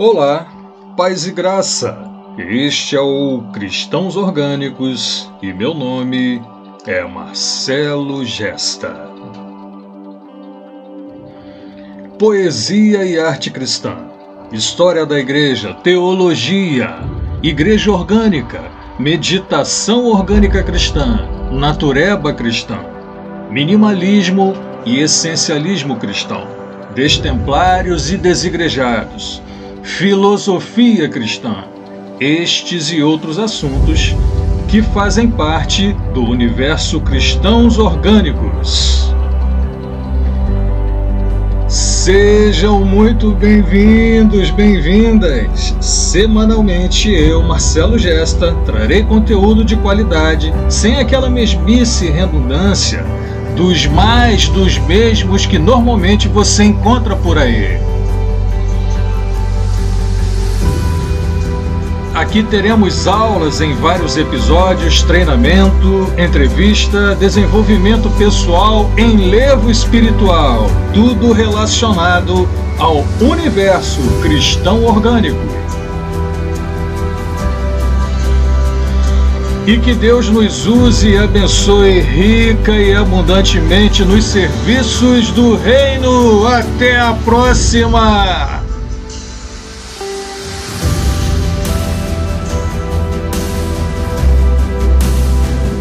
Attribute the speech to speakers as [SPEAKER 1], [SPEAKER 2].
[SPEAKER 1] Olá, paz e graça. Este é o Cristãos Orgânicos e meu nome é Marcelo Gesta. Poesia e arte cristã, história da igreja, teologia, igreja orgânica, meditação orgânica cristã, natureba cristã, minimalismo e essencialismo cristão, destemplários e desigrejados filosofia cristã, estes e outros assuntos que fazem parte do universo cristãos orgânicos. Sejam muito bem-vindos, bem-vindas! Semanalmente eu, Marcelo Gesta, trarei conteúdo de qualidade, sem aquela mesmice e redundância dos mais dos mesmos que normalmente você encontra por aí. Aqui teremos aulas em vários episódios, treinamento, entrevista, desenvolvimento pessoal, enlevo espiritual, tudo relacionado ao universo cristão orgânico. E que Deus nos use e abençoe rica e abundantemente nos serviços do Reino. Até a próxima!